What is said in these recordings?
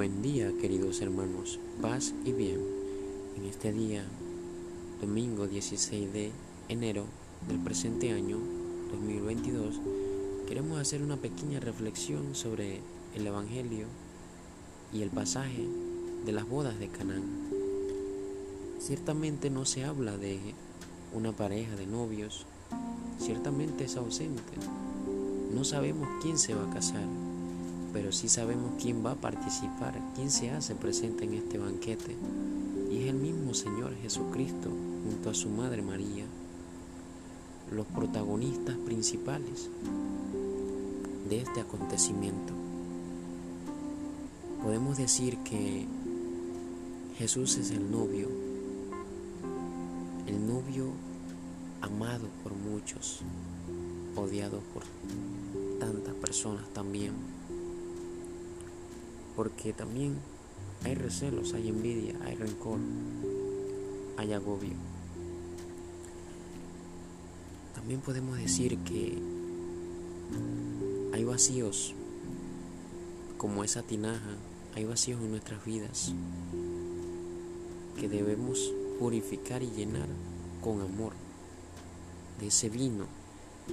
Buen día queridos hermanos, paz y bien. En este día, domingo 16 de enero del presente año 2022, queremos hacer una pequeña reflexión sobre el Evangelio y el pasaje de las bodas de Canaán. Ciertamente no se habla de una pareja de novios, ciertamente es ausente. No sabemos quién se va a casar pero sí sabemos quién va a participar, quién se hace presente en este banquete. Y es el mismo Señor Jesucristo junto a su Madre María, los protagonistas principales de este acontecimiento. Podemos decir que Jesús es el novio, el novio amado por muchos, odiado por tantas personas también porque también hay recelos, hay envidia, hay rencor, hay agobio. También podemos decir que hay vacíos, como esa tinaja, hay vacíos en nuestras vidas que debemos purificar y llenar con amor de ese vino,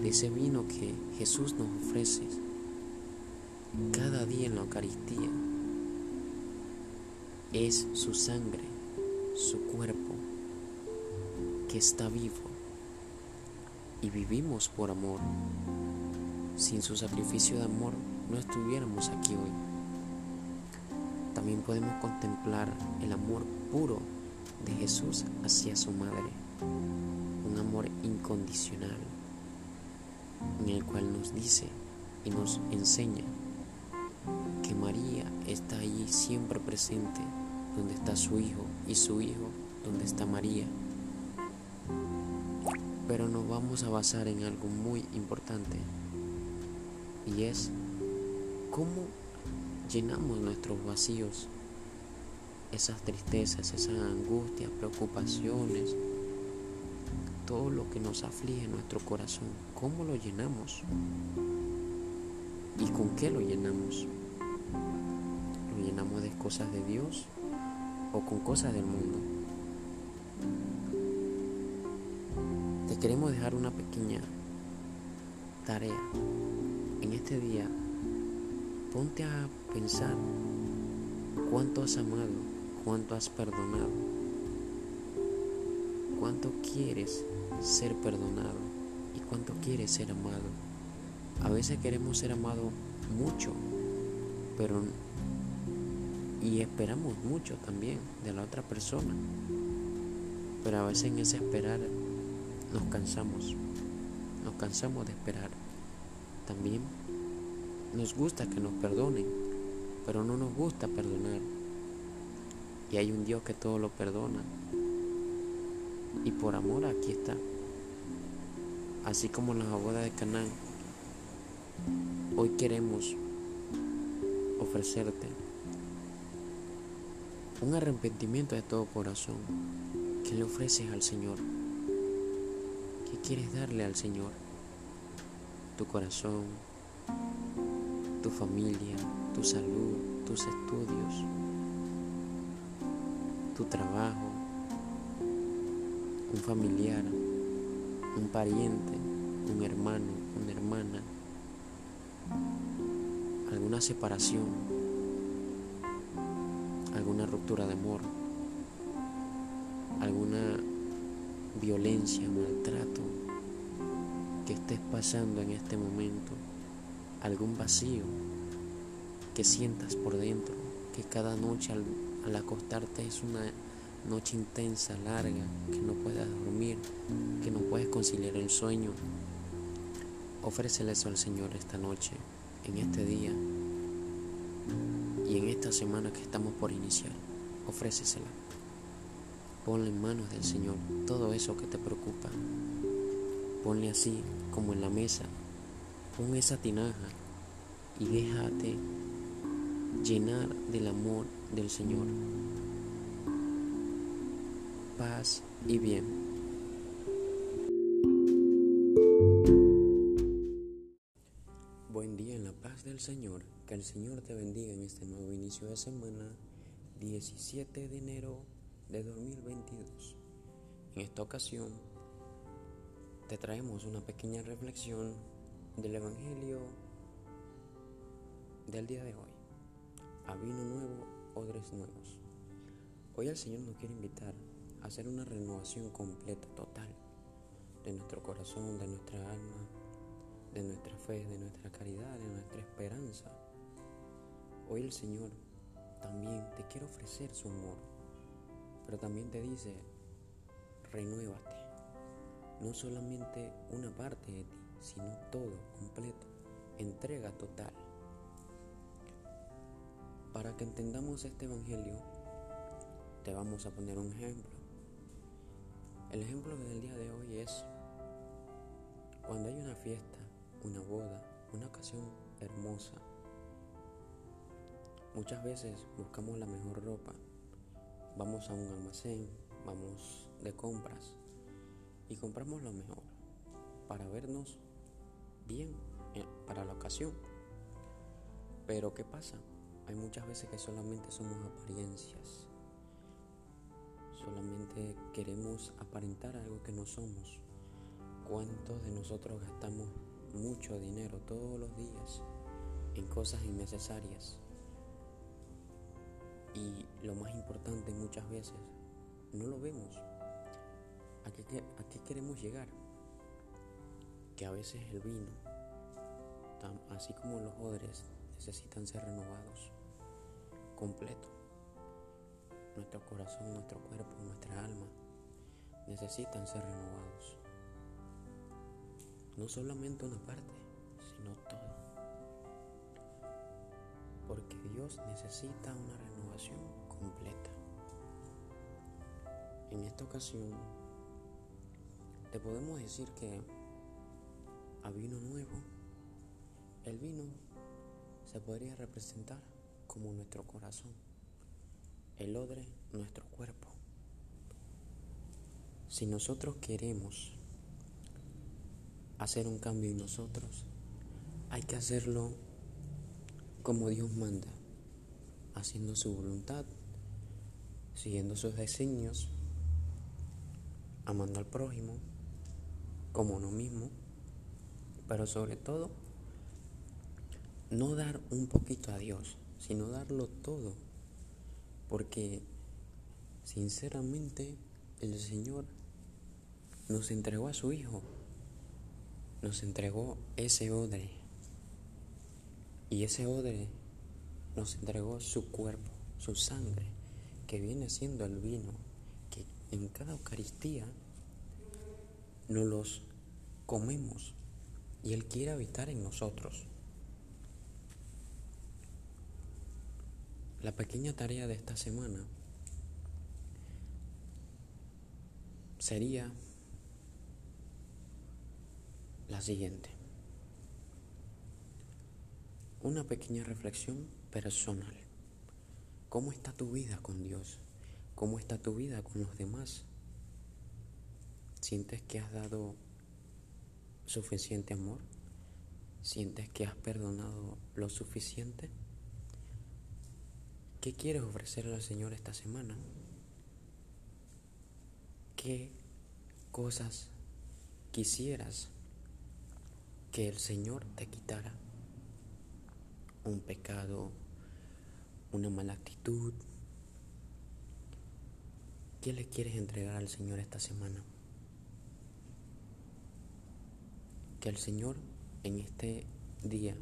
de ese vino que Jesús nos ofrece cada día en la Eucaristía es su sangre, su cuerpo, que está vivo. Y vivimos por amor. Sin su sacrificio de amor no estuviéramos aquí hoy. También podemos contemplar el amor puro de Jesús hacia su madre. Un amor incondicional en el cual nos dice y nos enseña que María está allí siempre presente, donde está su hijo y su hijo donde está María. Pero nos vamos a basar en algo muy importante y es cómo llenamos nuestros vacíos, esas tristezas, esas angustias, preocupaciones, todo lo que nos aflige nuestro corazón, cómo lo llenamos y con qué lo llenamos llenamos de cosas de Dios o con cosas del mundo. Te queremos dejar una pequeña tarea. En este día, ponte a pensar cuánto has amado, cuánto has perdonado, cuánto quieres ser perdonado y cuánto quieres ser amado. A veces queremos ser amados mucho, pero y esperamos mucho también de la otra persona. Pero a veces en ese esperar nos cansamos, nos cansamos de esperar. También nos gusta que nos perdonen, pero no nos gusta perdonar. Y hay un Dios que todo lo perdona. Y por amor aquí está. Así como en la boda de Canaán, hoy queremos ofrecerte un arrepentimiento de todo corazón que le ofreces al Señor. ¿Qué quieres darle al Señor? Tu corazón, tu familia, tu salud, tus estudios, tu trabajo, un familiar, un pariente, un hermano, una hermana, alguna separación alguna ruptura de amor, alguna violencia, maltrato que estés pasando en este momento, algún vacío que sientas por dentro, que cada noche al, acostarte es una noche intensa, larga, que no puedas dormir, que no puedes conciliar el sueño. Ofrécele eso al Señor esta noche, en este día y en esta semana que estamos por iniciar, ofrécesela. Ponle en manos del Señor todo eso que te preocupa. Ponle así como en la mesa. Pon esa tinaja y déjate llenar del amor del Señor. Paz y bien. El Señor, que el Señor te bendiga en este nuevo inicio de semana, 17 de enero de 2022. En esta ocasión te traemos una pequeña reflexión del Evangelio del día de hoy. A vino nuevo, odres nuevos. Hoy el Señor nos quiere invitar a hacer una renovación completa, total, de nuestro corazón, de nuestra alma, de nuestra fe, de nuestra caridad, de nuestra esperanza. Hoy el Señor también te quiere ofrecer su amor, pero también te dice, renuévate. No solamente una parte de ti, sino todo, completo, entrega total. Para que entendamos este Evangelio, te vamos a poner un ejemplo. El ejemplo del día de hoy es cuando hay una fiesta una boda, una ocasión hermosa. Muchas veces buscamos la mejor ropa, vamos a un almacén, vamos de compras y compramos lo mejor para vernos bien eh, para la ocasión. Pero ¿qué pasa? Hay muchas veces que solamente somos apariencias. Solamente queremos aparentar algo que no somos. ¿Cuántos de nosotros gastamos mucho dinero todos los días en cosas innecesarias. Y lo más importante muchas veces, no lo vemos. ¿A qué, a qué queremos llegar? Que a veces el vino, así como los odres, necesitan ser renovados completo. Nuestro corazón, nuestro cuerpo, nuestra alma necesitan ser renovados. No solamente una parte, sino todo. Porque Dios necesita una renovación completa. En esta ocasión, te podemos decir que a vino nuevo, el vino se podría representar como nuestro corazón, el odre nuestro cuerpo. Si nosotros queremos hacer un cambio en nosotros, hay que hacerlo como Dios manda, haciendo su voluntad, siguiendo sus designios, amando al prójimo como uno mismo, pero sobre todo no dar un poquito a Dios, sino darlo todo, porque sinceramente el Señor nos entregó a su Hijo nos entregó ese odre. Y ese odre nos entregó su cuerpo, su sangre, que viene siendo el vino, que en cada Eucaristía nos los comemos y Él quiere habitar en nosotros. La pequeña tarea de esta semana sería la siguiente. Una pequeña reflexión personal. ¿Cómo está tu vida con Dios? ¿Cómo está tu vida con los demás? ¿Sientes que has dado suficiente amor? ¿Sientes que has perdonado lo suficiente? ¿Qué quieres ofrecerle al Señor esta semana? ¿Qué cosas quisieras que el Señor te quitara un pecado, una mala actitud. ¿Qué le quieres entregar al Señor esta semana? Que el Señor en este día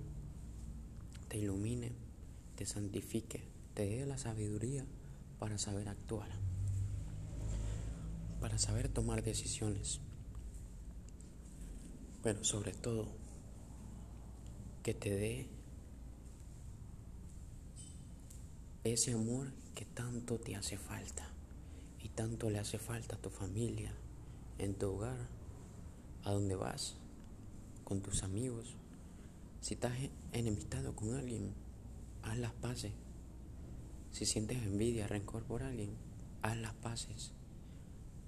te ilumine, te santifique, te dé la sabiduría para saber actuar, para saber tomar decisiones, pero sobre todo que te dé ese amor que tanto te hace falta y tanto le hace falta a tu familia, en tu hogar, a donde vas, con tus amigos. Si estás enemistado con alguien, haz las paces. Si sientes envidia, rencor por alguien, haz las paces.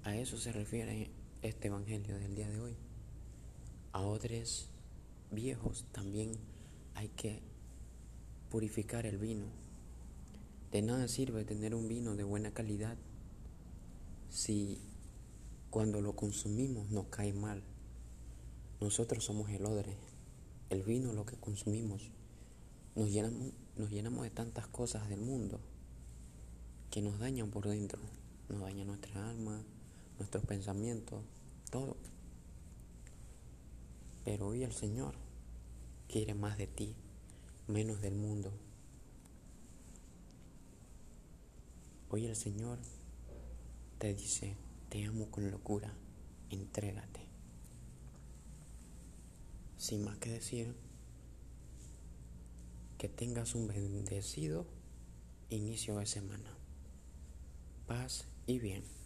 A eso se refiere este Evangelio del día de hoy. A otros viejos también hay que purificar el vino. De nada sirve tener un vino de buena calidad si cuando lo consumimos nos cae mal. Nosotros somos el odre, el vino lo que consumimos. Nos llenamos, nos llenamos de tantas cosas del mundo que nos dañan por dentro, nos daña nuestra alma, nuestros pensamientos, todo. Pero hoy el Señor quiere más de ti, menos del mundo. Hoy el Señor te dice, te amo con locura, entrégate. Sin más que decir, que tengas un bendecido inicio de semana. Paz y bien.